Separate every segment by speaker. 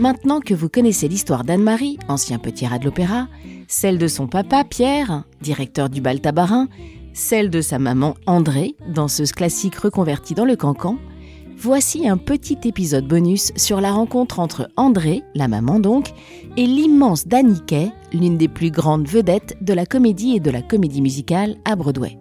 Speaker 1: Maintenant que vous connaissez l'histoire d'Anne-Marie, ancien petit rat de l'opéra, celle de son papa Pierre, directeur du bal tabarin, celle de sa maman André, danseuse classique reconvertie dans le cancan, voici un petit épisode bonus sur la rencontre entre André, la maman donc, et l'immense Danny Kay, l'une des plus grandes vedettes de la comédie et de la comédie musicale à Broadway.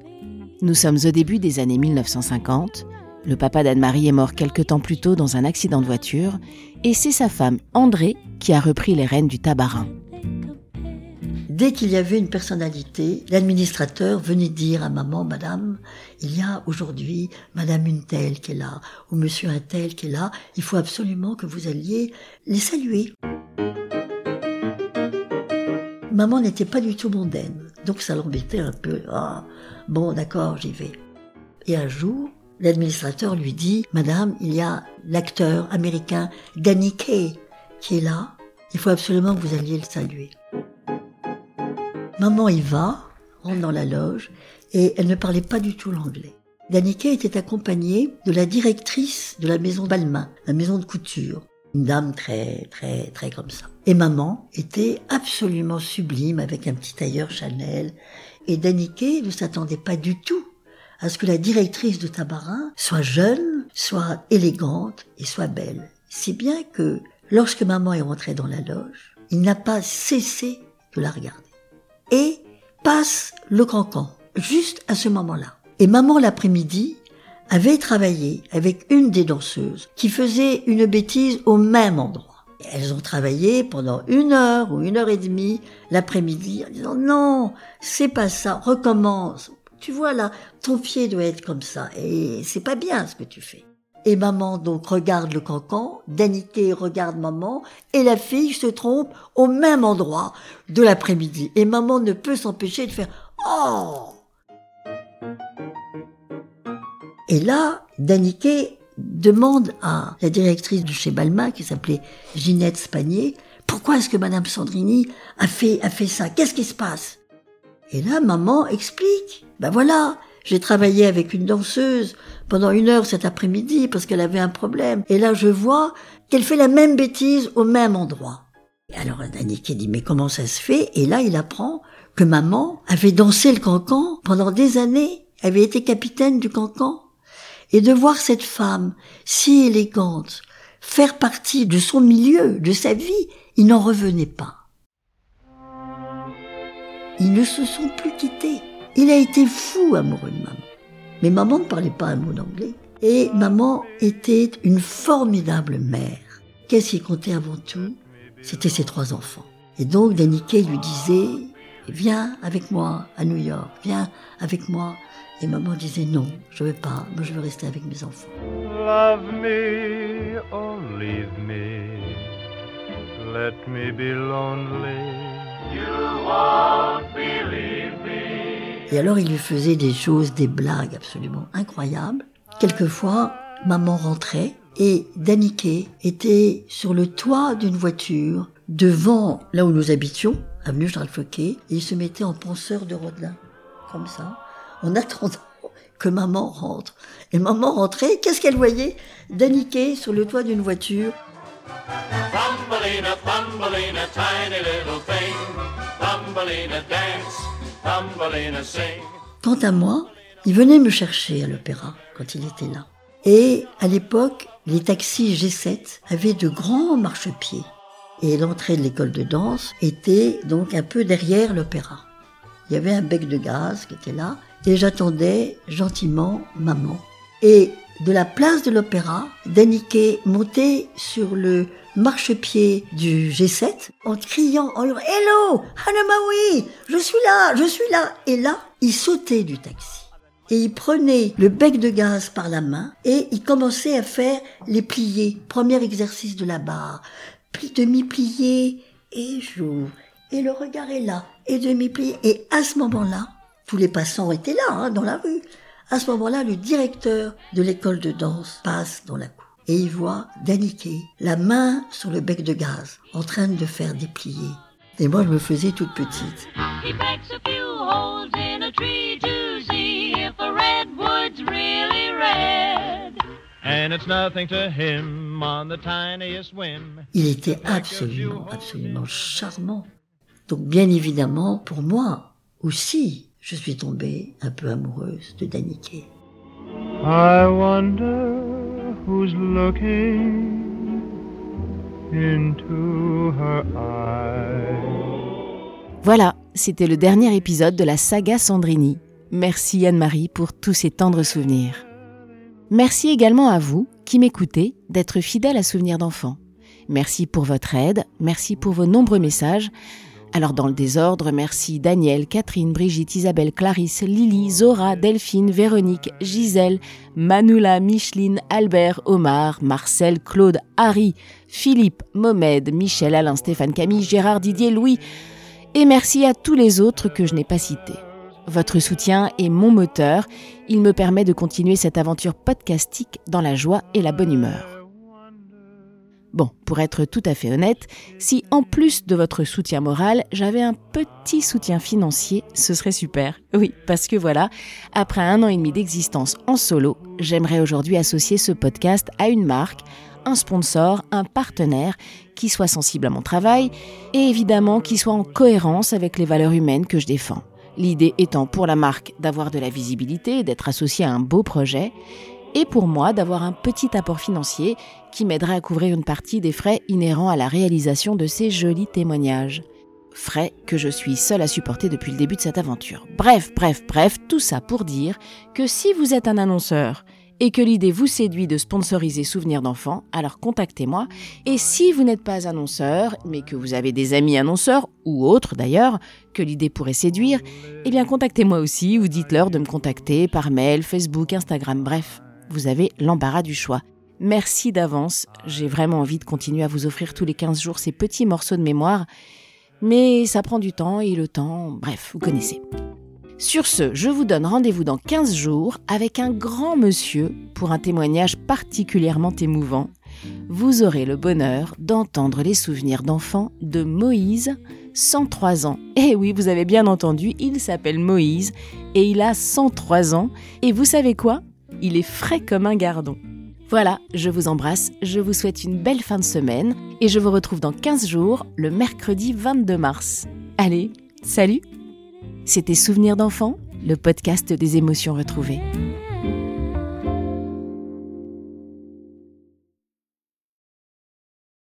Speaker 1: Nous sommes au début des années 1950. Le papa d'Anne-Marie est mort quelque temps plus tôt dans un accident de voiture, et c'est sa femme André qui a repris les rênes du tabarin.
Speaker 2: Dès qu'il y avait une personnalité, l'administrateur venait dire à maman, madame, il y a aujourd'hui madame une telle qui est là, ou monsieur un tel qui est là, il faut absolument que vous alliez les saluer. Maman n'était pas du tout mondaine, donc ça l'embêtait un peu. Ah, bon, d'accord, j'y vais. Et un jour, l'administrateur lui dit, Madame, il y a l'acteur américain Danny qui est là, il faut absolument que vous alliez le saluer. Maman y va, rentre dans la loge, et elle ne parlait pas du tout l'anglais. Daniké était accompagnée de la directrice de la maison Balmain, la maison de couture. Une dame très, très, très comme ça. Et maman était absolument sublime avec un petit tailleur Chanel. Et Daniké ne s'attendait pas du tout à ce que la directrice de Tabarin soit jeune, soit élégante et soit belle. Si bien que lorsque maman est rentrée dans la loge, il n'a pas cessé de la regarder et passe le cancan, juste à ce moment-là. Et maman l'après-midi avait travaillé avec une des danseuses qui faisait une bêtise au même endroit. elles ont travaillé pendant une heure ou une heure et demie l'après-midi en disant non, c'est pas ça, recommence. Tu vois là, ton pied doit être comme ça et c'est pas bien ce que tu fais. Et maman donc regarde le cancan, Danité regarde maman, et la fille se trompe au même endroit de l'après-midi. Et maman ne peut s'empêcher de faire Oh Et là, Daniké demande à la directrice de chez Balma, qui s'appelait Ginette Spanier, pourquoi est-ce que Madame Sandrini a fait ça? Qu'est-ce qui se passe? Et là, maman explique. Ben voilà, j'ai travaillé avec une danseuse pendant une heure cet après-midi parce qu'elle avait un problème. Et là, je vois qu'elle fait la même bêtise au même endroit. Alors, Daniké dit, mais comment ça se fait? Et là, il apprend que maman avait dansé le cancan pendant des années, avait été capitaine du cancan. Et de voir cette femme si élégante faire partie de son milieu, de sa vie, il n'en revenait pas. Ils ne se sont plus quittés. Il a été fou amoureux de maman. Mais maman ne parlait pas un mot d'anglais. Et maman était une formidable mère. Qu'est-ce qui comptait avant tout? C'était ses trois enfants. Et donc Daniké lui disait, viens avec moi à New York, viens avec moi. Et maman disait non, je veux pas, moi je veux rester avec mes enfants. Love me or leave me, let me be lonely. You won't believe me. Et alors il lui faisait des choses, des blagues absolument incroyables. Quelquefois, maman rentrait et Daniké était sur le toit d'une voiture devant là où nous habitions, avenue Charles Fouquet, et il se mettait en penseur de Rodelin, comme ça, en attendant que maman rentre. Et maman rentrait, qu'est-ce qu'elle voyait? Daniké sur le toit d'une voiture. Quant à moi, il venait me chercher à l'opéra quand il était là. Et à l'époque, les taxis G7 avaient de grands marchepieds. Et l'entrée de l'école de danse était donc un peu derrière l'opéra. Il y avait un bec de gaz qui était là, et j'attendais gentiment maman. Et de la place de l'opéra, Daniké montait sur le marchepied du G7 en criant, en hurlant Hello, Hanamawi, je suis là, je suis là. Et là, il sautait du taxi. Et il prenait le bec de gaz par la main et il commençait à faire les pliés. Premier exercice de la barre. demi-plié, et j'ouvre. Et le regard est là, et demi-plié. Et à ce moment-là, tous les passants étaient là, hein, dans la rue. À ce moment-là, le directeur de l'école de danse passe dans la cour. Et il voit Daniké, la main sur le bec de gaz, en train de faire déplier. Et moi, je me faisais toute petite.
Speaker 3: He pecks a few holes in a tree to see if a redwood's really red.
Speaker 4: And it's nothing to him on the tiniest whim.
Speaker 2: Il était absolument, absolument charmant. Donc, bien évidemment, pour moi aussi, je suis tombée un peu amoureuse de Daniké.
Speaker 4: I wonder
Speaker 1: Voilà, c'était le dernier épisode de la saga Sandrini. Merci Anne-Marie pour tous ces tendres souvenirs. Merci également à vous qui m'écoutez d'être fidèle à Souvenirs d'enfants. Merci pour votre aide, merci pour vos nombreux messages. Alors dans le désordre, merci Daniel, Catherine, Brigitte, Isabelle, Clarisse, Lily, Zora, Delphine, Véronique, Gisèle, Manula, Micheline, Albert, Omar, Marcel, Claude, Harry, Philippe, Mohamed, Michel, Alain, Stéphane, Camille, Gérard, Didier, Louis. Et merci à tous les autres que je n'ai pas cités. Votre soutien est mon moteur, il me permet de continuer cette aventure podcastique dans la joie et la bonne humeur. Bon, pour être tout à fait honnête, si en plus de votre soutien moral, j'avais un petit soutien financier, ce serait super. Oui, parce que voilà, après un an et demi d'existence en solo, j'aimerais aujourd'hui associer ce podcast à une marque, un sponsor, un partenaire qui soit sensible à mon travail et évidemment qui soit en cohérence avec les valeurs humaines que je défends. L'idée étant pour la marque d'avoir de la visibilité, d'être associé à un beau projet, et pour moi d'avoir un petit apport financier qui m'aiderait à couvrir une partie des frais inhérents à la réalisation de ces jolis témoignages. Frais que je suis seule à supporter depuis le début de cette aventure. Bref, bref, bref, tout ça pour dire que si vous êtes un annonceur et que l'idée vous séduit de sponsoriser Souvenirs d'enfants, alors contactez-moi. Et si vous n'êtes pas annonceur, mais que vous avez des amis annonceurs, ou autres d'ailleurs, que l'idée pourrait séduire, eh bien contactez-moi aussi ou dites-leur de me contacter par mail, Facebook, Instagram, bref, vous avez l'embarras du choix. Merci d'avance, j'ai vraiment envie de continuer à vous offrir tous les 15 jours ces petits morceaux de mémoire, mais ça prend du temps et le temps, bref, vous connaissez. Sur ce, je vous donne rendez-vous dans 15 jours avec un grand monsieur pour un témoignage particulièrement émouvant. Vous aurez le bonheur d'entendre les souvenirs d'enfants de Moïse, 103 ans. Eh oui, vous avez bien entendu, il s'appelle Moïse et il a 103 ans. Et vous savez quoi? Il est frais comme un gardon. Voilà, je vous embrasse, je vous souhaite une belle fin de semaine et je vous retrouve dans 15 jours, le mercredi 22 mars. Allez, salut C'était Souvenirs d'enfants, le podcast des émotions retrouvées.